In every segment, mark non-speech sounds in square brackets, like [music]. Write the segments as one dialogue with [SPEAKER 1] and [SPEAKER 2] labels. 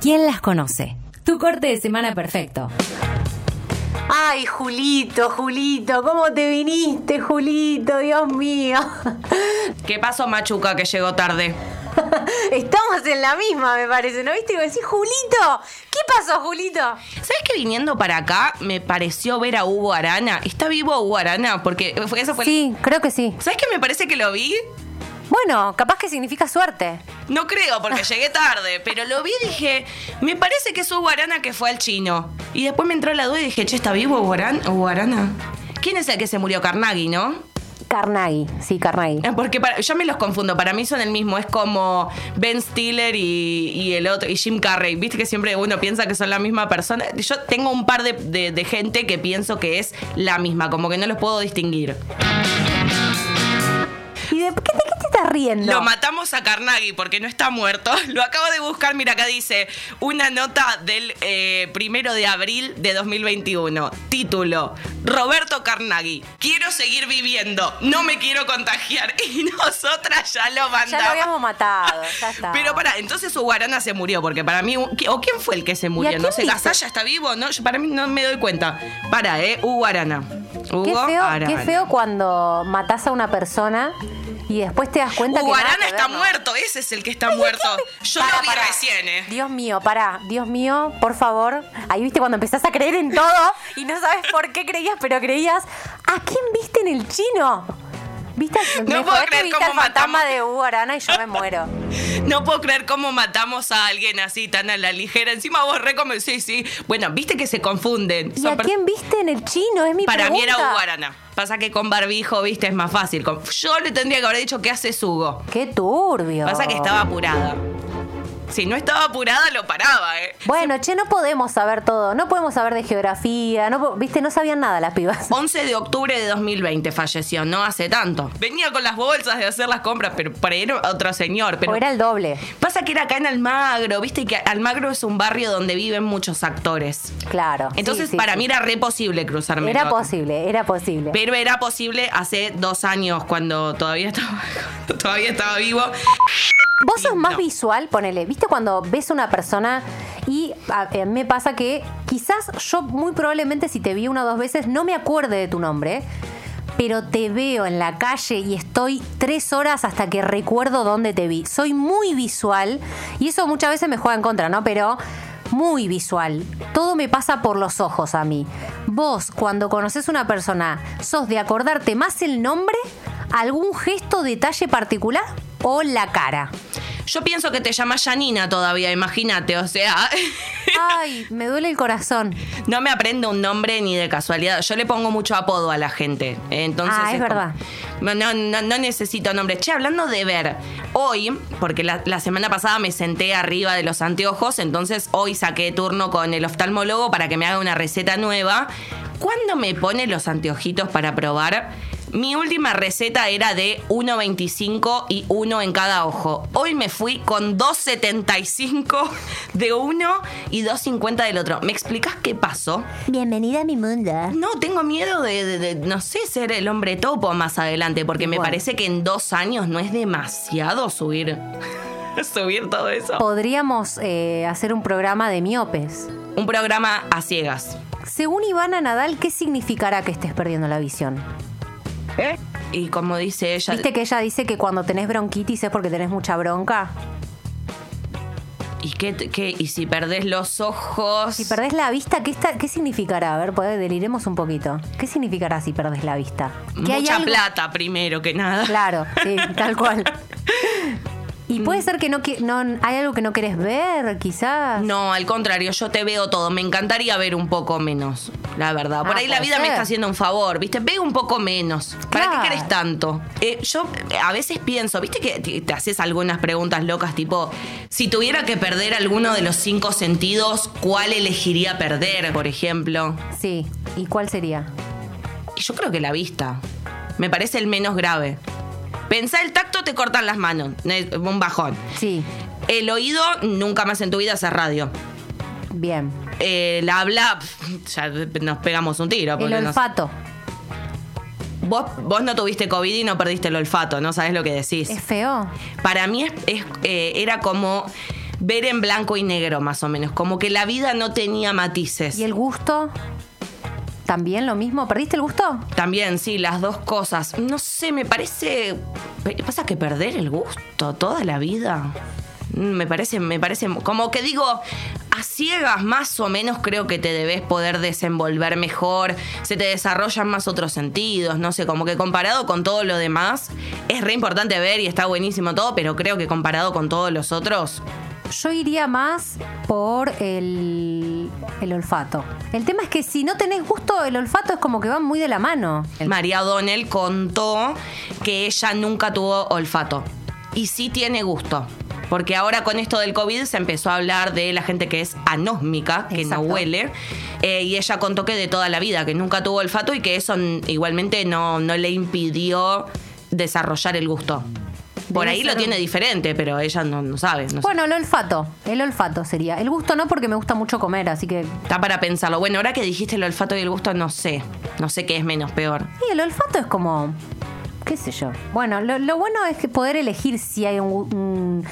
[SPEAKER 1] ¿Quién las conoce? Tu corte de semana perfecto.
[SPEAKER 2] Ay, Julito, Julito, ¿cómo te viniste, Julito? Dios mío.
[SPEAKER 3] ¿Qué pasó, Machuca, que llegó tarde? [laughs]
[SPEAKER 2] Estamos en la misma, me parece, ¿no viste? Y decís, Julito, ¿qué pasó, Julito?
[SPEAKER 3] ¿Sabes que viniendo para acá me pareció ver a Hugo Arana? ¿Está vivo Hugo Arana? Porque eso fue...
[SPEAKER 2] Sí, creo que sí.
[SPEAKER 3] ¿Sabes que me parece que lo vi?
[SPEAKER 2] Bueno, capaz que significa suerte.
[SPEAKER 3] No creo, porque [laughs] llegué tarde, pero lo vi y dije, me parece que es Hugo Arana que fue al chino. Y después me entró la duda y dije, che, ¿está vivo Hugo Arana? Hugo Arana? ¿Quién es el que se murió? Carnaghi, ¿no?
[SPEAKER 2] Carnaghi, sí, Carnaghi.
[SPEAKER 3] Eh, Porque para- yo me los confundo, para mí son el mismo, es como Ben Stiller y, y el otro, y Jim Carrey. Viste que siempre uno piensa que son la misma persona. Yo tengo un par de, de- de gente que pienso que es la misma, como que no los puedo distinguir.
[SPEAKER 2] ¿Y de qué, de qué te estás riendo?
[SPEAKER 3] Lo matamos a Carnaghi porque no está muerto. [laughs] Lo acabo de buscar, mira acá dice una nota del eh, primero de abril de 2021. Título, Roberto Carnaghi, quiero seguir viviendo, no me quiero contagiar. [laughs] Y nosotras ya lo mandamos.
[SPEAKER 2] ya lo habíamos matado, ya [laughs] está.
[SPEAKER 3] Pero para, entonces Ugarana se murió, porque para mí, ¿o quién fue el que se murió? No sé? ¿Gasalla está vivo? No, yo para mí no me doy cuenta. Para, ¿eh? Ugarana. Hugo
[SPEAKER 2] Qué feo,
[SPEAKER 3] Arana.
[SPEAKER 2] qué feo cuando matás a una persona y después te das cuenta que.
[SPEAKER 3] Hugo
[SPEAKER 2] nada
[SPEAKER 3] Arana
[SPEAKER 2] que
[SPEAKER 3] está
[SPEAKER 2] ver, ¿no?
[SPEAKER 3] muerto, ese es el que está muerto. Yo
[SPEAKER 2] Pará,
[SPEAKER 3] lo vi recién, ¿eh?
[SPEAKER 2] Dios mío, pará. Dios mío, por favor. Ahí viste cuando empezás a creer en todo y no sabes por qué creías, pero creías. ¿A quién viste en el chino? ¿Viste?
[SPEAKER 3] No
[SPEAKER 2] me
[SPEAKER 3] puedo creer cómo
[SPEAKER 2] al fantasma
[SPEAKER 3] matamos.
[SPEAKER 2] de Hugo Arana y yo me [laughs] muero.
[SPEAKER 3] No puedo creer cómo matamos a alguien así tan a la ligera. Encima vos re como- sí, sí. Bueno, viste que se confunden.
[SPEAKER 2] ¿Y
[SPEAKER 3] Son
[SPEAKER 2] a quién viste en el chino? Es mi
[SPEAKER 3] Para mí era Hugo Arana. Pasa que con barbijo, viste, es más fácil. Yo le tendría que haber dicho, ¿qué haces Hugo?
[SPEAKER 2] Qué turbio.
[SPEAKER 3] Pasa que estaba apurada. Si no estaba apurada, lo paraba, ¿eh?
[SPEAKER 2] Bueno, che, no podemos saber todo. No podemos saber de geografía. No, viste, no sabían nada las pibas. [laughs]
[SPEAKER 3] 11 de octubre de 2020 falleció, no hace tanto. Venía con las bolsas de hacer las compras, pero para ir a otro señor. Pero
[SPEAKER 2] O era el doble.
[SPEAKER 3] Pasa que era acá en Almagro, viste que Almagro es un barrio donde viven muchos actores.
[SPEAKER 2] Claro.
[SPEAKER 3] Entonces,
[SPEAKER 2] sí, sí,
[SPEAKER 3] para
[SPEAKER 2] sí.
[SPEAKER 3] mí era re posible cruzarme.
[SPEAKER 2] Era posible, era posible.
[SPEAKER 3] Pero era posible hace dos años, cuando todavía estaba, [laughs] todavía estaba vivo.
[SPEAKER 2] Vos sos más
[SPEAKER 3] No.
[SPEAKER 2] visual, ponele, ¿viste cuando ves una persona y a- eh, me pasa que quizás yo muy probablemente si te vi una o dos veces no me acuerde de tu nombre, pero te veo en la calle y estoy tres horas hasta que recuerdo dónde te vi. Soy muy visual y eso muchas veces me juega en contra, ¿no? Pero muy visual. Todo me pasa por los ojos a mí. Vos, cuando conoces una persona, ¿sos de acordarte más el nombre, algún gesto, detalle particular o la cara?
[SPEAKER 3] Yo pienso que te llamas Janina todavía, imagínate, o sea. [laughs]
[SPEAKER 2] Ay, me duele el corazón.
[SPEAKER 3] No me aprendo un nombre ni de casualidad. Yo le pongo mucho apodo a la gente. Entonces
[SPEAKER 2] Ah, es verdad.
[SPEAKER 3] No, no, no necesito nombre. Che, hablando de ver, hoy, porque la, la semana pasada me senté arriba de los anteojos, entonces hoy saqué turno con el oftalmólogo para que me haga una receta nueva. ¿Cuándo me pone los anteojitos para probar? Mi última receta era de 1.25 y uno en cada ojo. Hoy me fui con 2.75 de uno y 2.50 del otro. ¿Me explicas qué pasó?
[SPEAKER 2] Bienvenida a mi mundo.
[SPEAKER 3] No, tengo miedo de, de- de, no sé, ser el hombre topo más adelante, porque me
[SPEAKER 2] Bueno.
[SPEAKER 3] parece que en dos años no es demasiado subir, [laughs] subir todo eso.
[SPEAKER 2] Podríamos eh, hacer un programa de miopes.
[SPEAKER 3] Un programa a ciegas.
[SPEAKER 2] Según Ivana Nadal, ¿qué significará que estés perdiendo la visión?
[SPEAKER 3] Y como dice ella,
[SPEAKER 2] ¿Viste que ella dice que cuando tenés bronquitis es porque tenés mucha bronca?
[SPEAKER 3] ¿y qué, qué- y si perdés los ojos?
[SPEAKER 2] Si perdés la vista, ¿qué, está, qué significará? A ver, pues, deliremos un poquito. ¿Qué significará si perdés la vista? Que hay
[SPEAKER 3] Mucha
[SPEAKER 2] algo-
[SPEAKER 3] plata primero que nada.
[SPEAKER 2] Claro, sí, [laughs] tal cual. [laughs] Y puede ser que no, no hay algo que no querés ver, quizás.
[SPEAKER 3] No, al contrario, yo te veo todo. Me encantaría ver un poco menos, la verdad. Por
[SPEAKER 2] Ah,
[SPEAKER 3] ahí la vida me está haciendo un favor, ¿viste? Veo un poco menos. ¿Para
[SPEAKER 2] Claro.
[SPEAKER 3] qué querés tanto? Eh, yo eh, a veces pienso, ¿viste que te, te haces algunas preguntas locas, tipo, si tuviera que perder alguno de los cinco sentidos, ¿cuál elegiría perder, por ejemplo?
[SPEAKER 2] Sí. ¿Y cuál sería?
[SPEAKER 3] Yo creo que la vista. Me parece el menos grave. Pensá el tacto, te cortan las manos. Un bajón.
[SPEAKER 2] Sí.
[SPEAKER 3] El oído, nunca más en tu vida hacer radio.
[SPEAKER 2] Bien.
[SPEAKER 3] El habla, pf, ya nos pegamos un tiro.
[SPEAKER 2] El
[SPEAKER 3] nos-
[SPEAKER 2] olfato.
[SPEAKER 3] vos, vos no tuviste COVID y no perdiste el olfato, no sabes lo que decís.
[SPEAKER 2] ¿Es feo?
[SPEAKER 3] Para mí es, es, eh, era como ver en blanco y negro, más o menos. Como que la vida no tenía matices.
[SPEAKER 2] ¿Y el gusto? ¿También lo mismo? ¿Perdiste el gusto?
[SPEAKER 3] También, sí, las dos cosas. No sé, me parece. Pasa que perder el gusto toda la vida. Mm, Me parece, me parece. Como que digo, ciegas más o menos creo que te debes poder desenvolver mejor. Se te desarrollan más otros sentidos. No sé, como que comparado con todo lo demás, es re importante ver y está buenísimo todo, pero creo que comparado con todos los otros.
[SPEAKER 2] Yo iría más por el, el olfato. El tema es que si no tenés gusto, el olfato es como que van muy de la mano.
[SPEAKER 3] María O'Donnell contó que ella nunca tuvo olfato. Y sí tiene gusto. Porque ahora con esto del COVID se empezó a hablar de la gente que es anósmica, que
[SPEAKER 2] Exacto.
[SPEAKER 3] no huele. Eh, y ella contó que de toda la vida, que nunca tuvo olfato y que eso igualmente no, no le impidió desarrollar el gusto. Por ahí lo tiene diferente, pero ella no, no sabe. no sé.
[SPEAKER 2] Bueno, el olfato. El olfato sería. El gusto no, porque me gusta mucho comer, así que.
[SPEAKER 3] Está para pensarlo. Bueno, ahora que dijiste el olfato y el gusto, no sé. No sé qué es menos peor.
[SPEAKER 2] Y el olfato es como. ¿Qué sé yo? Bueno, lo, lo bueno es que poder elegir si hay un, un-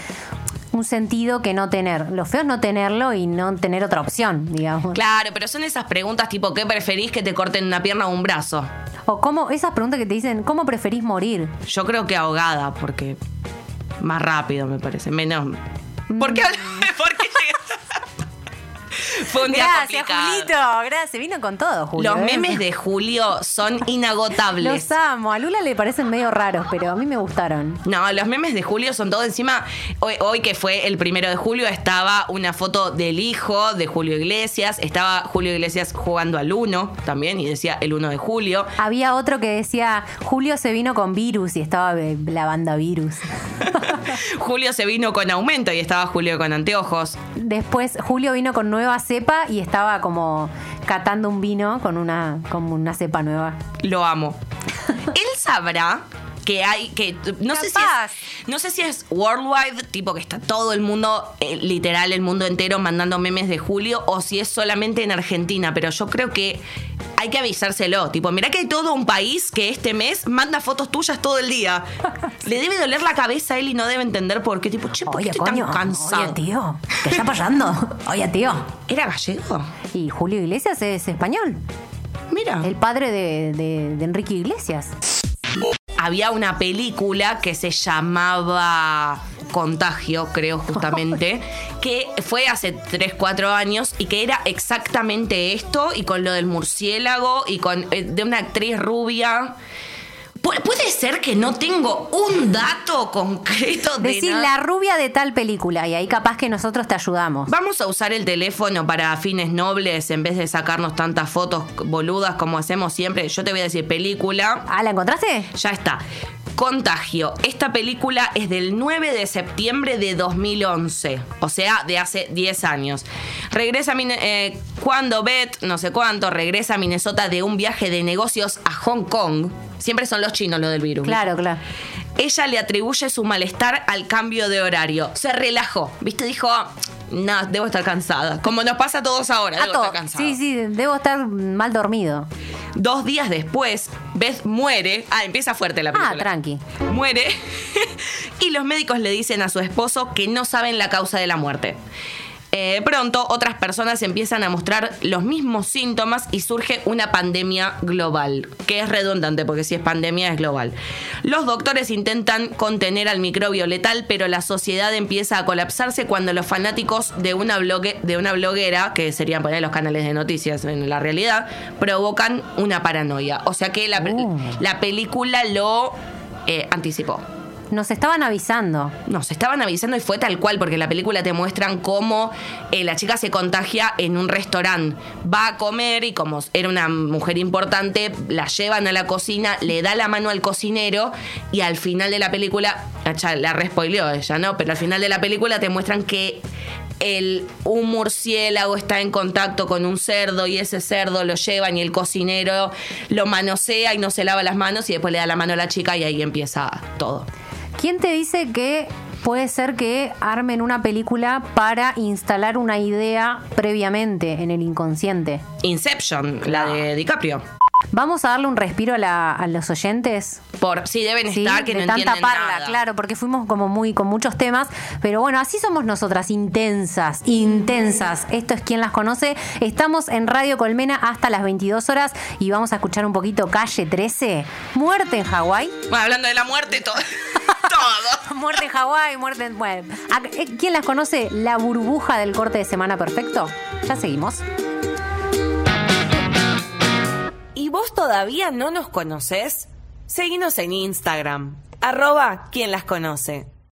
[SPEAKER 2] un sentido que no tener. Lo feo es no tenerlo y no tener otra opción, digamos.
[SPEAKER 3] Claro, pero son esas preguntas tipo, ¿qué preferís que te corten una pierna o un brazo?
[SPEAKER 2] O cómo, esas preguntas que te dicen, ¿cómo preferís morir?
[SPEAKER 3] Yo creo que ahogada, porque más rápido me parece, menos. ¿Por qué? [laughs] ¿Por qué Fue un día complicado.
[SPEAKER 2] Gracias. Vino con todo, Julio.
[SPEAKER 3] Los
[SPEAKER 2] ¿eh?
[SPEAKER 3] memes de Julio son [laughs] inagotables.
[SPEAKER 2] Los amo. A Lula le parecen medio raros, pero a mí me gustaron.
[SPEAKER 3] No, los memes de Julio son todo encima. Hoy, hoy que fue el primero de julio, estaba una foto del hijo de Julio Iglesias. Estaba Julio Iglesias jugando al uno también y decía el 1 de julio.
[SPEAKER 2] Había otro que decía, Julio se vino con virus y estaba eh, la banda virus. [laughs] [laughs]
[SPEAKER 3] Julio se vino con aumento y estaba Julio con anteojos.
[SPEAKER 2] Después Julio vino con nueva cepa y estaba como catando un vino con una, como una cepa nueva.
[SPEAKER 3] Lo amo. [laughs] Él sabrá que hay que no sé si es, no sé si es worldwide, tipo que está todo el mundo eh, literal el mundo entero mandando memes de Julio o si es solamente en Argentina, pero yo creo que hay que avisárselo, tipo, mirá que hay todo un país que este mes manda fotos tuyas todo el día. [laughs] Le debe doler la cabeza a él y no debe entender por qué, tipo, che, ¿por qué
[SPEAKER 2] Oye,
[SPEAKER 3] estoy
[SPEAKER 2] coño.
[SPEAKER 3] tan cansado?
[SPEAKER 2] Oye, tío. ¿Qué está pasando? [laughs] Oye, tío.
[SPEAKER 3] ¿Era gallego?
[SPEAKER 2] Y Julio Iglesias es español.
[SPEAKER 3] Mira.
[SPEAKER 2] El padre de, de- de Enrique Iglesias.
[SPEAKER 3] Había una película que se llamaba Contagio, creo justamente, [laughs] que fue hace 3, 4 años y que era exactamente esto y con lo del murciélago y con eh, de una actriz rubia. Pu- Puede ser que no tengo un dato concreto de
[SPEAKER 2] Decir la rubia de tal película y ahí capaz que nosotros te ayudamos.
[SPEAKER 3] Vamos a usar el teléfono para fines nobles en vez de sacarnos tantas fotos boludas como hacemos siempre. Yo te voy a decir película,
[SPEAKER 2] Ah, ¿la encontraste?
[SPEAKER 3] Ya está. Contagio. Esta película es del 9 de septiembre de 2011, o sea, de hace 10 años. Regresa a eh, cuando Beth, no sé cuánto, regresa a Minnesota de un viaje de negocios a Hong Kong. Siempre son los chinos lo del virus.
[SPEAKER 2] Claro, claro.
[SPEAKER 3] Ella le atribuye su malestar al cambio de horario. Se relajó, ¿viste? Dijo, no, debo estar cansada. Como nos pasa a todos ahora,
[SPEAKER 2] A
[SPEAKER 3] debo estar cansada.
[SPEAKER 2] Sí, sí, debo estar mal dormido.
[SPEAKER 3] Dos días después, Beth muere. Ah, empieza fuerte la película.
[SPEAKER 2] Ah, tranqui.
[SPEAKER 3] Muere. [laughs] y los médicos le dicen a su esposo que no saben la causa de la muerte. Eh, pronto, otras personas empiezan a mostrar los mismos síntomas y surge una pandemia global, que es redundante porque si es pandemia es global. Los doctores intentan contener al microbio letal, pero la sociedad empieza a colapsarse cuando los fanáticos de una, blogue- de una bloguera, que serían poner los canales de noticias en la realidad, provocan una paranoia. O sea que la,
[SPEAKER 2] Uh.
[SPEAKER 3] la película lo eh, anticipó.
[SPEAKER 2] Nos estaban avisando.
[SPEAKER 3] Nos estaban avisando y fue tal cual, porque en la película te muestran cómo eh, la chica se contagia en un restaurante. Va a comer y como era una mujer importante, la llevan a la cocina, le da la mano al cocinero y al final de la película, ya la respoileó ella, ¿no? Pero al final de la película te muestran que el, un murciélago está en contacto con un cerdo y ese cerdo lo llevan y el cocinero lo manosea y no se lava las manos y después le da la mano a la chica y ahí empieza todo.
[SPEAKER 2] ¿Quién te dice que puede ser que armen una película para instalar una idea previamente en el inconsciente?
[SPEAKER 3] Inception, la de DiCaprio.
[SPEAKER 2] Vamos a darle un respiro a, la- a los oyentes.
[SPEAKER 3] Por, sí, deben
[SPEAKER 2] Sí,
[SPEAKER 3] estar que
[SPEAKER 2] de
[SPEAKER 3] no
[SPEAKER 2] tanta
[SPEAKER 3] entienden
[SPEAKER 2] parla,
[SPEAKER 3] nada.
[SPEAKER 2] claro, porque fuimos como muy con muchos temas, pero bueno, así somos nosotras, intensas, intensas. Esto es quien las conoce. Estamos en Radio Colmena hasta las 22 horas y vamos a escuchar un poquito Calle 13, Muerte en Hawái.
[SPEAKER 3] Bueno, hablando de la muerte, [laughs] todo. todo. [laughs]
[SPEAKER 2] Muerte en Hawái, muerte en... Bueno, ¿a- eh, ¿quién las conoce? La burbuja del corte de semana perfecto. Ya seguimos.
[SPEAKER 4] Vos todavía no nos conocés? Seguinos en Instagram, arroba quien las conoce.